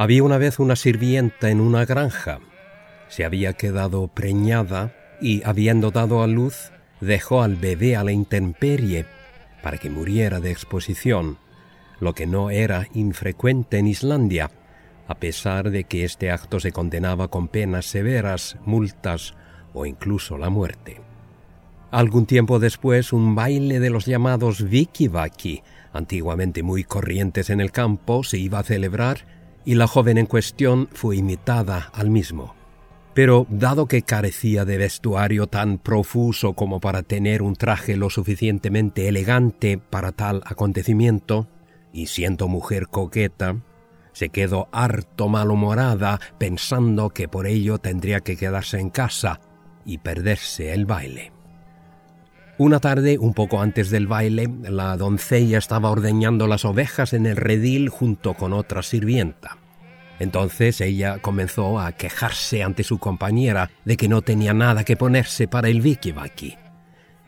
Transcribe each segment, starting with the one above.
Había una vez una sirvienta en una granja. Se había quedado preñada y, habiendo dado a luz, dejó al bebé a la intemperie para que muriera de exposición, lo que no era infrecuente en Islandia, a pesar de que este acto se condenaba con penas severas, multas o incluso la muerte. Algún tiempo después, un baile de los llamados vikivaki, antiguamente muy corrientes en el campo, se iba a celebrar y la joven en cuestión fue imitada al mismo. Pero dado que carecía de vestuario tan profuso como para tener un traje lo suficientemente elegante para tal acontecimiento, y siendo mujer coqueta, se quedó harto malhumorada pensando que por ello tendría que quedarse en casa y perderse el baile. Una tarde, un poco antes del baile, la doncella estaba ordeñando las ovejas en el redil junto con otra sirvienta. Entonces ella comenzó a quejarse ante su compañera de que no tenía nada que ponerse para el vikivaki.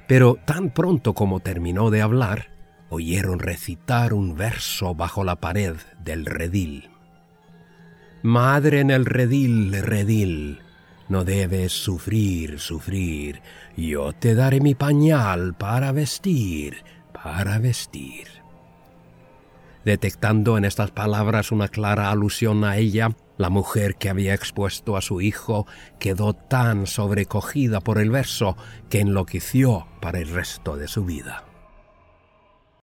Pero tan pronto como terminó de hablar, oyeron recitar un verso bajo la pared del redil. Madre en el redil, redil, no debes sufrir, sufrir, yo te daré mi pañal para vestir, para vestir detectando en estas palabras una clara alusión a ella, la mujer que había expuesto a su hijo quedó tan sobrecogida por el verso que enloqueció para el resto de su vida.